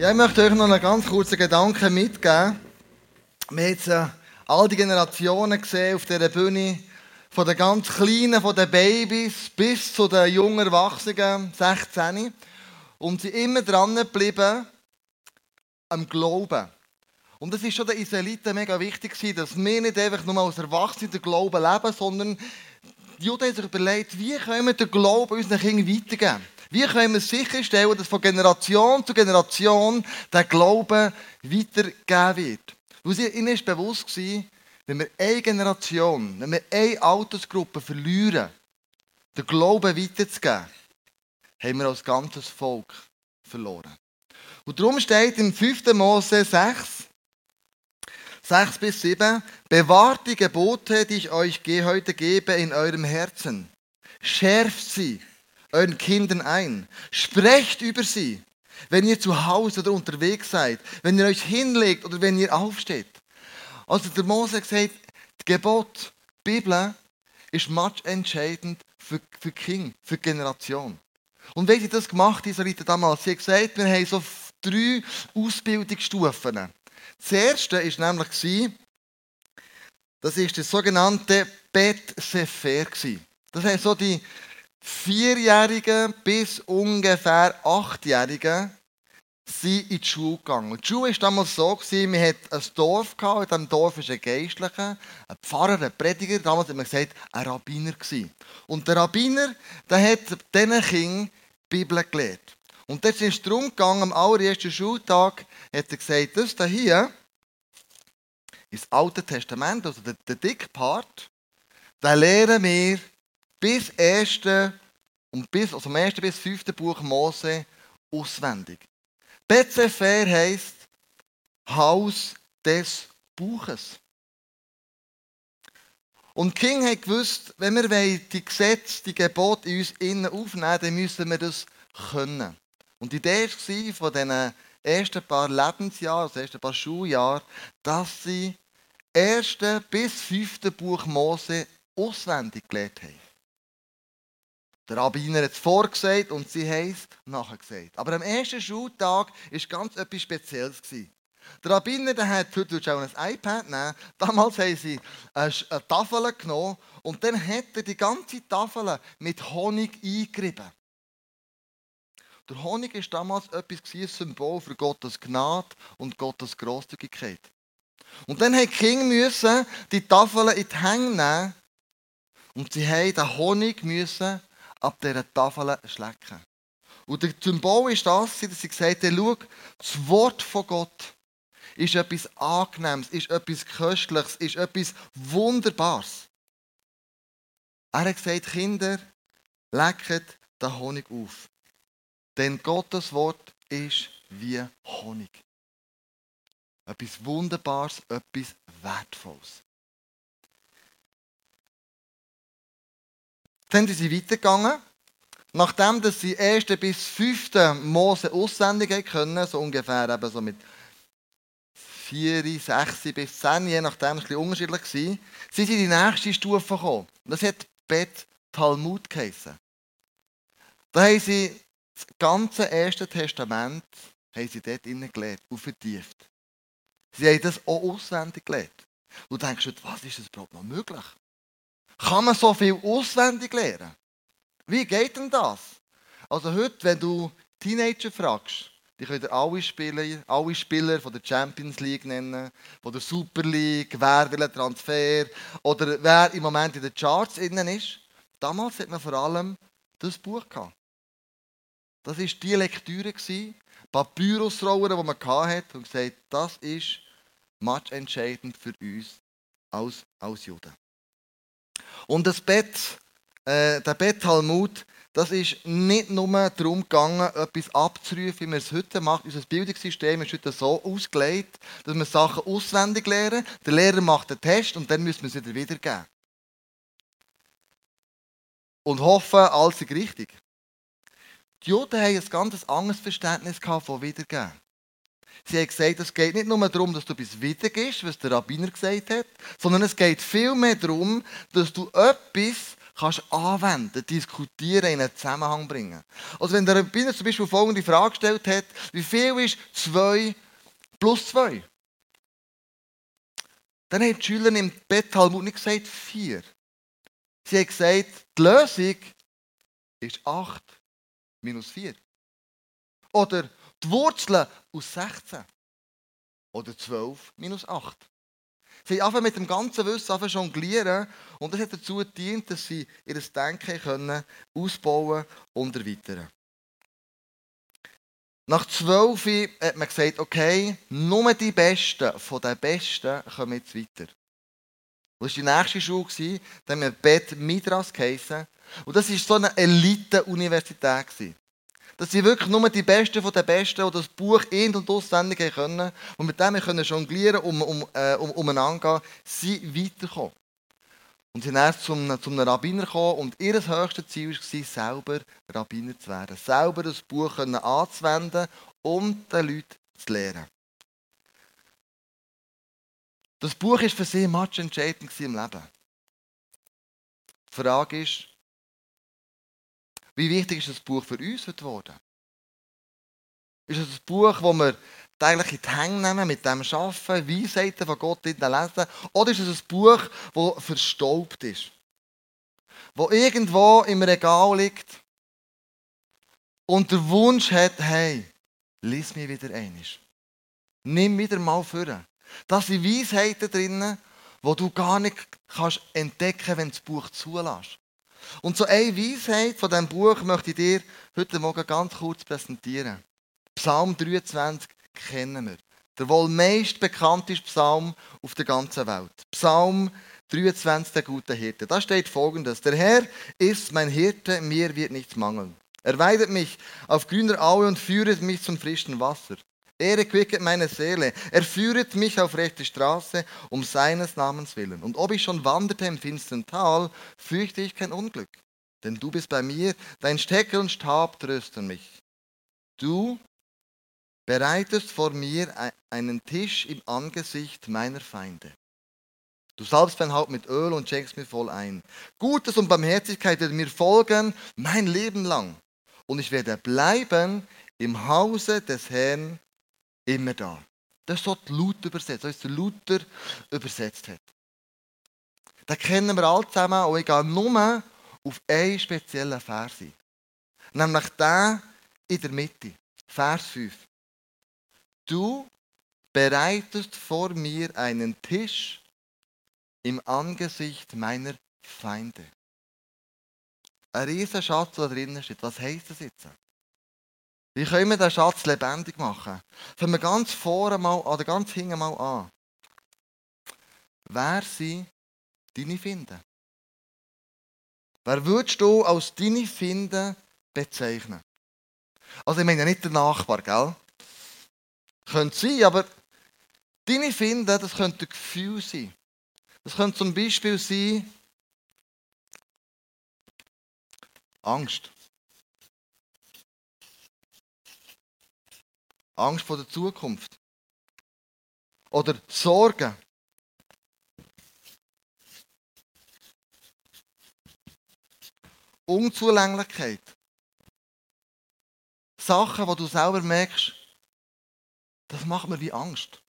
Ja, ich möchte euch noch einen ganz kurzen Gedanken mitgeben. Wir haben jetzt äh, all die Generationen gesehen auf dieser Bühne, von den ganz Kleinen, von den Babys bis zu den jungen Erwachsenen, 16. Und sie immer dran geblieben am Glauben. Und es ist schon den Israeliten mega wichtig dass wir nicht einfach nur als Erwachsene den Glauben leben, sondern die Juden haben sich überlegt, wie können wir den Glauben unseren Kindern weitergeben. Wie können wir sicherstellen, dass von Generation zu Generation der Glaube weitergegeben wird? Weil ihnen ist bewusst war, wenn wir eine Generation, wenn wir eine Altersgruppe verlieren, den Glauben weiterzugeben, haben wir als ganzes Volk verloren. Und darum steht im 5. Mose 6, 6 bis 7, bewahrt die Gebote, die ich euch heute gebe, in eurem Herzen. Schärft sie euren Kindern ein. Sprecht über sie, wenn ihr zu Hause oder unterwegs seid, wenn ihr euch hinlegt oder wenn ihr aufsteht. Also der Mose hat gesagt, das Gebot, die Bibel, ist much entscheidend für, für King, für die Generation. Und wie sie das gemacht haben, Israeliten damals, sie haben gesagt, wir haben so drei Ausbildungsstufen. Das erste war nämlich, das ist das sogenannte Bet Sefer. Das heißt so die Vierjährigen bis ungefähr Achtjährigen sind in die Schule gegangen. Die Schule war damals so, gewesen, hatten ein Dorf, gehabt, in diesem Dorf war ein Geistlicher, ein Pfarrer, ein Prediger, damals hat man gesagt, ein Rabbiner. Gewesen. Und der Rabbiner, der hat diesen Kindern die Bibel gelehrt. Und dort ist es darum gegangen, am allerersten Schultag hat er gesagt, das hier ist das Alte Testament, also der, der dicke Part, den lehren wir bis erste und bis, also vom ersten bis fünften Buch Mose auswendig. Bezefer heisst Haus des Buches. Und King hat gewusst, wenn wir die Gesetze, die Gebote in uns innen aufnehmen, dann müssen wir das können. Und die Idee war von diesen ersten paar Lebensjahren, also ersten paar Schuljahren, dass sie erste bis fünfte Buch Mose auswendig gelernt haben. Der Rabbiner hat es vorgesagt und sie haben es nachher gesagt. Aber am ersten Schultag war ganz etwas Spezielles. Der Rabbiner der hat, heute auch ein iPad nehmen, damals haben sie eine Tafel genommen und dann hat er die ganze Tafel mit Honig eingerieben. Der Honig war damals etwas, ein Symbol für Gottes Gnade und Gottes Großzügigkeit. Und dann mussten die Kinder die Tafel in die Hände nehmen und sie mussten den Honig ab dieser Tafel schlecken. Und der Symbol ist das, dass sie gesagt haben, schau, das Wort von Gott ist etwas Angenehmes, ist etwas Köstliches, ist etwas Wunderbares. Er hat gesagt, Kinder, lecket den Honig auf. Denn Gottes Wort ist wie Honig. Etwas Wunderbares, etwas Wertvolles. Dann sind sie weitergegangen. Nachdem dass sie 1. bis 5. Mose aussendig können, so ungefähr eben so mit 4, 6 bis 10, je nachdem, ein bisschen unterschiedlich gewesen, sind sie in die nächste Stufe gekommen. Das hat Bet Talmud geheissen. Da haben sie das ganze Erste Testament haben sie dort gelernt und vertieft. Sie haben das auch auswendig gelernt. Du denkst, was ist das überhaupt noch möglich? Kann man so viel auswendig lernen? Wie geht denn das? Also heute, wenn du Teenager fragst, die können alle Spieler, alle Spieler von der Champions League nennen, von der Super League, wer will einen Transfer oder wer im Moment in den Charts innen ist. Damals hat man vor allem das Buch gehabt. Das war die Lektüre, Papyrusrollen, die man hatte und gesagt, das ist much entscheidend für uns als, als Juden. Und das Bett, äh, der Bett Talmud, das ist nicht nur darum gegangen, etwas abzurufen, wie man es heute macht. Unser Bildungssystem ist heute so ausgelegt, dass wir Sachen auswendig lernen. Der Lehrer macht den Test und dann müssen wir wieder wiedergeben. Und hoffen, alles ist richtig. Die Juden haben ein ganz anderes Verständnis von Wiedergeben. Sie haben gesagt, es geht nicht nur darum, dass du etwas wiedergibst, was der Rabbiner gesagt hat, sondern es geht vielmehr darum, dass du etwas kannst anwenden, diskutieren, in einen Zusammenhang bringen. Also wenn der Rabbiner zum Beispiel folgende Frage gestellt hat, wie viel ist 2 plus 2? Dann haben die Schüler im Bett Talmud nicht gesagt 4. Sie haben gesagt, die Lösung ist 8 minus 4. Oder die Wurzel aus 16. Oder 12 minus 8. Sie haben mit dem ganzen Wissen jonglieren und das hat dazu gedient, dass sie ihr Denken können ausbauen und erweitern Nach zwölf hat man gesagt, okay, nur die Besten von den Besten kommen jetzt weiter. Das war die nächste Schule, da haben wir Bet Midras geheissen. Und das war so eine Elite-Universität. Das sind wirklich nur die Besten von den Besten, die das Buch in- und auswendig können. Und mit dem können jonglieren, um, um, äh, um, umeinander gehen, sind weitergekommen. Und sie sind erst zum, zum Rabbiner gekommen und ihr höchstes Ziel war, selber Rabbiner zu werden. Selber das Buch können anzuwenden und den Leuten zu lehren. Das Buch war für sie much entscheidend im Leben. Die Frage ist, wie wichtig ist das Buch für uns heute geworden? Ist es ein Buch, das wir täglich in die Hänge nehmen, mit dem arbeiten, Weisheiten von Gott lesen? Oder ist es ein Buch, das verstaubt ist? Das irgendwo im Regal liegt und der Wunsch hat, hey, lies mich wieder einiges. Nimm wieder mal vor. Da sind Weisheiten drin, die du gar nicht kannst entdecken kannst, wenn du das Buch zulässt. Und so eine Weisheit von diesem Buch möchte ich dir heute Morgen ganz kurz präsentieren. Psalm 23 kennen wir. Der wohl meist bekannteste Psalm auf der ganzen Welt. Psalm 23, der gute Hirte. Da steht folgendes: Der Herr ist mein Hirte, mir wird nichts mangeln. Er weidet mich auf grüner Aue und führet mich zum frischen Wasser. Er erquicket meine Seele. Er führet mich auf rechte Straße um seines Namens willen. Und ob ich schon wanderte im finsteren Tal, fürchte ich kein Unglück. Denn du bist bei mir, dein Stecker und Stab trösten mich. Du bereitest vor mir einen Tisch im Angesicht meiner Feinde. Du salbst mein Haupt mit Öl und schenkst mir voll ein. Gutes und Barmherzigkeit wird mir folgen mein Leben lang. Und ich werde bleiben im Hause des Herrn immer da. Das ist so die Luther übersetzt, der Luther übersetzt hat. Den kennen wir alle zusammen und ich gehe nur auf einen speziellen Vers ein. Nämlich den in der Mitte, Vers 5. Du bereitest vor mir einen Tisch im Angesicht meiner Feinde. Ein riesen Schatz, der drin steht. Was heisst das jetzt? Wie können wir den Schatz lebendig machen? Fangen wir ganz vorne mal, oder ganz hinten mal an. Wer sind deine Finden? Wer würdest du als deine Finden bezeichnen? Also ich meine nicht der Nachbar, gell? Könnte sein, aber deine Finden, das könnte ein Gefühl sein. Das könnte zum Beispiel sein Angst. Angst vor der Zukunft. Oder Sorgen. Unzulänglichkeit. Sachen, wo du selber merkst, das macht mir wie Angst.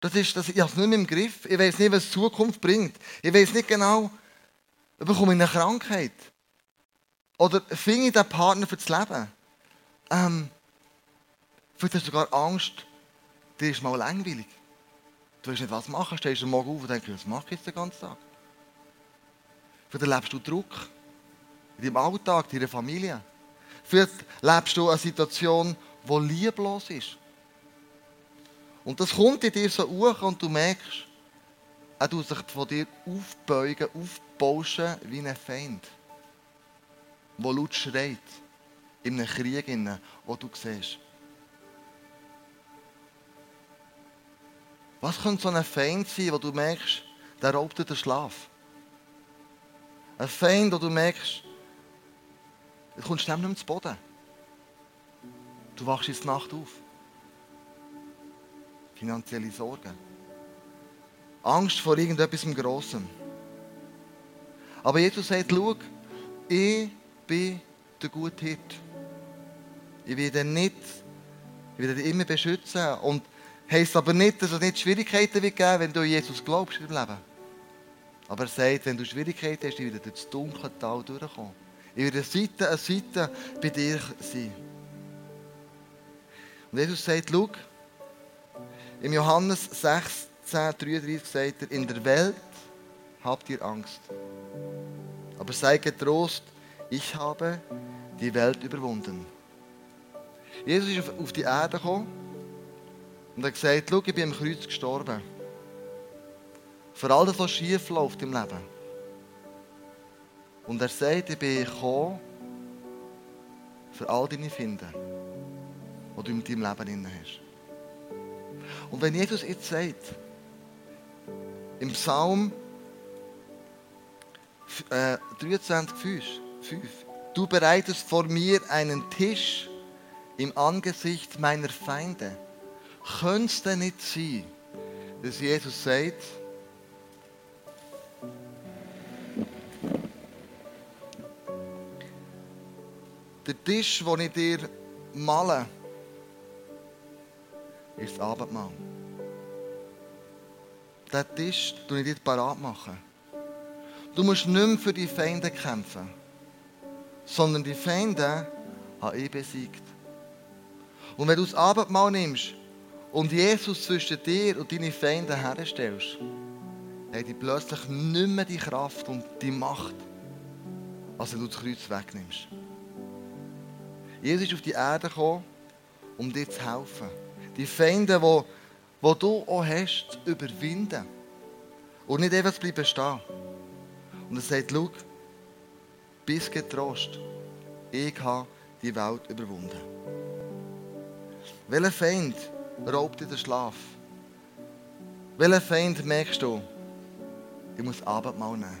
Das ist, das, ich habe es nicht mehr im Griff. Ich weiß nicht, was die Zukunft bringt. Ich weiß nicht genau, bekomme ich eine Krankheit. Oder finde ich den Partner für das Leben. Ähm, Vielleicht hast du sogar Angst, dir ist mal langweilig. Du weißt nicht, was machen. Stehst du morgen auf und denkst, was mache ich jetzt den ganzen Tag? Vielleicht erlebst du Druck in deinem Alltag, in deiner Familie. Vielleicht lebst du eine Situation, die lieblos ist. Und das kommt in dir so hoch und du merkst, er tut sich von dir aufbeugen, aufbauschen wie ein Feind, der laut schreit in einem Krieg, den du siehst. Was könnte so ein Feind sein, wo du merkst, der raubt dir den Schlaf? Ein Feind, wo du merkst, du kommst nicht mehr zu Boden. Du wachst in der Nacht auf. Finanzielle Sorgen. Angst vor irgendetwas Grossem. Aber Jesus sagt, schau, ich bin der gute Hirt. Ich werde nicht, ich werde dich immer beschützen. Und heisst aber nicht, dass es nicht Schwierigkeiten wird geben, wenn du an Jesus glaubst im Leben. Aber er sagt, wenn du Schwierigkeiten hast, ich werde durch das dunkle Tal durchkommen. Ich werde Seite an Seite bei dir sein. Und Jesus sagt, schau, im Johannes 16, 33 sagt er, in der Welt habt ihr Angst. Aber sei getrost, ich habe die Welt überwunden. Jesus ist auf die Erde gekommen und hat gesagt, schau, ich bin am Kreuz gestorben. Für all das, was schief läuft im Leben. Und er sagt, ich bin gekommen, für all deine Finden, die du in deinem Leben drin hast. Und wenn Jesus jetzt sagt, im Psalm äh, 23, 5, du bereitest vor mir einen Tisch im Angesicht meiner Feinde, könnte es denn nicht sein, dass Jesus sagt, der Tisch, den ich dir male, ist das Abendmahl. Diesen Tisch mache ich dir parat. Machen. Du musst nicht mehr für die Feinde kämpfen, sondern die Feinde habe ich besiegt. Und wenn du das Abendmahl nimmst und Jesus zwischen dir und deinen Feinden herstellst, haben die plötzlich nicht mehr die Kraft und die Macht, als du das Kreuz wegnimmst. Jesus ist auf die Erde gekommen, um dir zu helfen. Die Feinde, die, die du auch hast, zu überwinden. Und nicht einfach zu bleiben stehen. Und er sagt, schau, bis getrost, ich habe die Welt überwunden. Welcher Feind raubt dir den Schlaf? Welcher Feind merkst du, ich muss Abendmahl nehmen?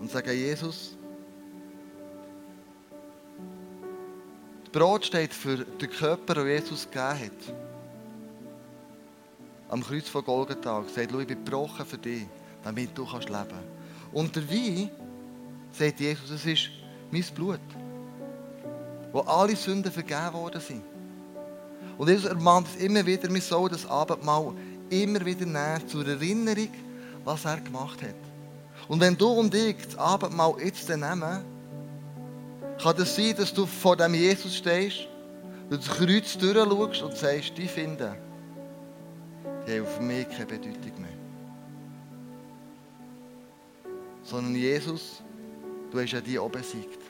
Und sagen, Jesus, Brot steht für den Körper, den Jesus gegeben hat. Am Kreuz von Golgatha sagt, ich bin gebrochen für dich, damit du kannst leben Und der Wein, sagt Jesus, es ist mein Blut, wo alle Sünden vergeben worden sind. Und Jesus ermahnt es immer wieder, wir sollen das Abendmahl immer wieder nehmen, zur Erinnerung, was er gemacht hat. Und wenn du und ich das Abendmahl jetzt nehmen, kann es sein, dass du vor dem Jesus stehst, du das Kreuz durchschaust und sagst, die finden, die haben für mich keine Bedeutung mehr. Sondern Jesus, du hast ja die auch besiegt.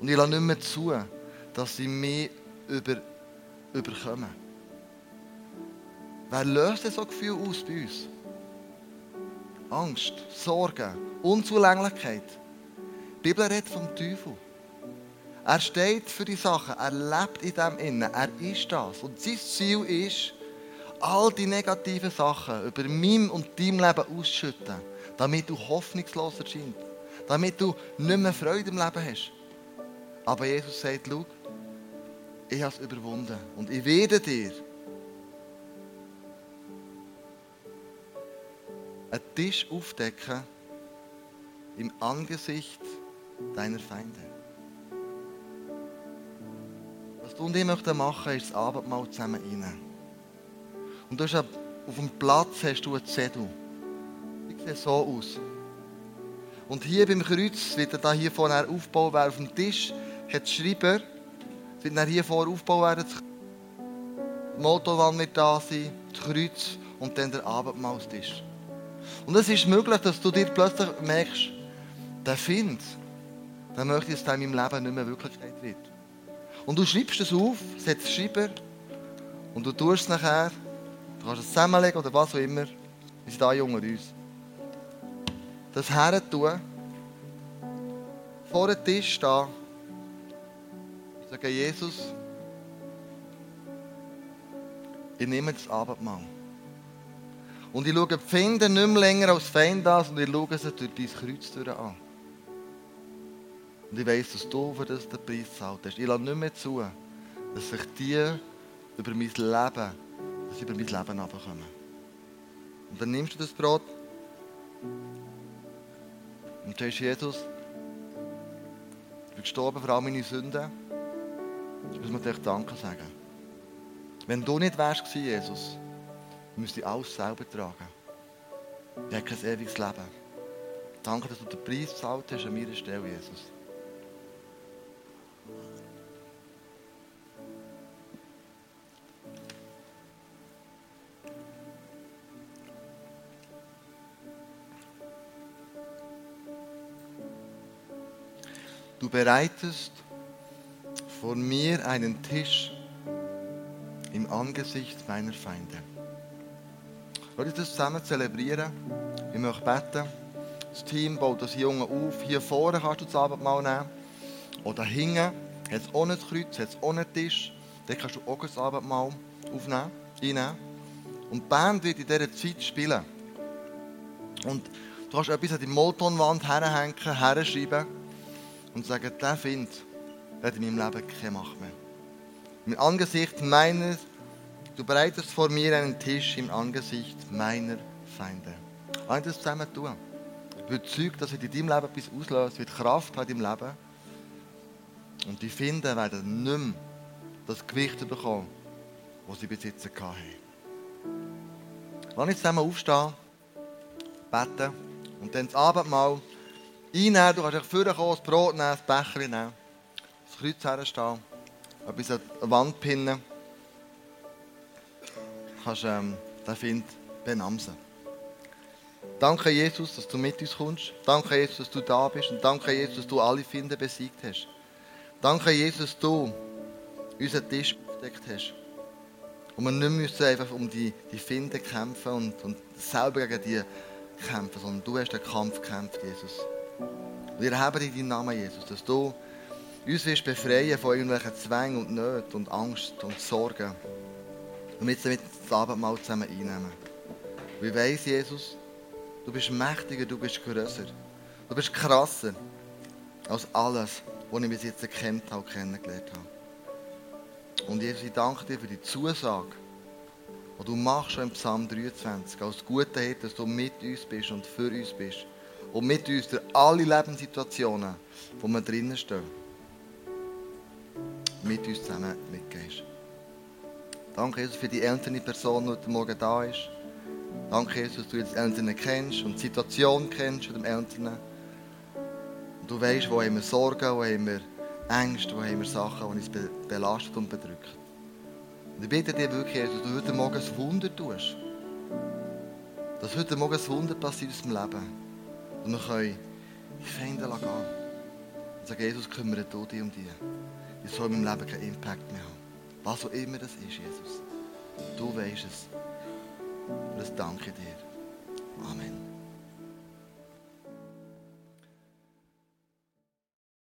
Und ich lasse nicht mehr zu, dass sie mich über, überkommen. Wer löst so Gefühl aus bei uns? Angst, Sorgen, Unzulänglichkeit. Die Bibel redet vom Teufel. Er steht für die Sachen, er lebt in dem Innen, er ist das. Und sein Ziel ist, all die negativen Sachen über meinem und deinem Leben auszuschütten, damit du hoffnungslos erscheinst, damit du nicht mehr Freude im Leben hast. Aber Jesus sagt, schau, ich habe es überwunden und ich werde dir einen Tisch aufdecken im Angesicht deiner Feinde. und ich möchte machen, ist das Abendmahl zusammen rein. Und du hast auf dem Platz hast du einen Zettel. Die sieht so aus. Und hier beim Kreuz wird er da hier vorne aufgebaut werden. Auf dem Tisch hat der Schreiber, wird dann hier vorne aufgebaut werden. Die Motorwand wird da sein, das Kreuz und dann der Abendmahlstisch. Und es ist möglich, dass du dir plötzlich merkst, der Find, der möchte, dass in meinem Leben nicht mehr Wirklichkeit wird. Und du schreibst es auf, setzt Schreiber und du tust es nachher, du kannst es zusammenlegen oder was auch immer, wir sind da jung uns. Das her tun, vor dem Tisch stehen sagen, Jesus, ich nehme das Abendmahl. Und ich schaue die Finder nicht mehr länger als Feind an, sondern ich schaue sie durch dein Kreuz an. Und ich weiss, dass du für das den Preis gezahlt hast. Ich lasse nicht mehr zu, dass sich die über mein Leben, dass sie über mein Leben runterkommen. Und dann nimmst du das Brot, Und sagst, Jesus, ich bin gestorben für all meine Sünden. Müssen wir dir Danke sagen. Wenn du nicht wärst Jesus, müsste ich alles selber tragen. Ich habe kein ewiges Leben. Danke, dass du den Preis gezahlt hast an meiner Stelle, Jesus. Du bereitest vor mir einen Tisch im Angesicht meiner Feinde. Lass uns das zusammen zelebrieren. Ich möchte beten. Das Team baut das Junge auf. Hier vorne kannst du das Abendmahl nehmen. Oder hinten hat es ohne Kreuz, hat es ohne Tisch. Dort kannst du auch das Abendmahl aufnehmen, einnehmen. Und die Band wird in dieser Zeit spielen. Und du kannst etwas an die Moltonwand herhängen, herschreiben und sagen, der Find hat in meinem Leben keine Macht mehr. Im Angesicht meines, du bereitest vor mir einen Tisch im Angesicht meiner Feinde. Lass das zusammen tun. Ich überzeugt, dass es in deinem Leben etwas auslöst, wird Kraft hat im Leben. Und die Finden werden nicht mehr das Gewicht bekommen, das sie jetzt hatten. Lass uns zusammen aufstehen, beten und dann das Abendmahl einnehmen. Du kannst dich vorkommen, das Brot nehmen, das Becher nehmen, das Kreuz herstehen, etwas an die Wand pinnen. Du kannst ähm, den Find benamsen. Danke, Jesus, dass du mit uns kommst. Danke, Jesus, dass du da bist. Und danke, Jesus, dass du alle Finden besiegt hast. Danke, Jesus, dass du unseren Tisch aufgedeckt hast. Und wir nicht müssen einfach um die, die Finden kämpfen und, und selber gegen die kämpfen, sondern du hast den Kampf gekämpft, Jesus. Wir haben in deinem Namen, Jesus, dass du uns willst befreien von irgendwelchen Zwängen und Nöten und Angst und Sorgen. Und jetzt damit das Abendmahl zusammen einnehmen. Wie weiss, Jesus, du bist mächtiger, du bist grösser. Du bist krasser als alles, was ich bis jetzt erkannt habe kennengelernt habe. Und Jesus, ich danke dir für die Zusage, die du machst schon im Psalm 23, als guter Hirte, dass du mit uns bist und für uns bist und mit uns durch alle Lebenssituationen, wo wir drinnen stehen, mit uns zusammen mitgehst. Danke, Jesus, für die ältere Person, die heute Morgen da ist. Danke, Jesus, dass du jetzt Eltern kennst und die Situation kennst von dem Eltern. Und du weißt, wo haben wir Sorgen, wo haben wir Ängste, wo haben wir Sachen, die uns belastet und bedrückt. Und ich bitte dir wirklich, Jesus, dass du heute Morgen ein Wunder tust. Dass heute Morgen ein Wunder passiert in unserem Leben. Und wir können die Feinde gehen. Und sagen, Jesus, kümmere du dich um die. Ich soll in meinem Leben keinen Impact mehr haben. Was auch immer das ist, Jesus. Du weißt es. Und das danke dir. Amen.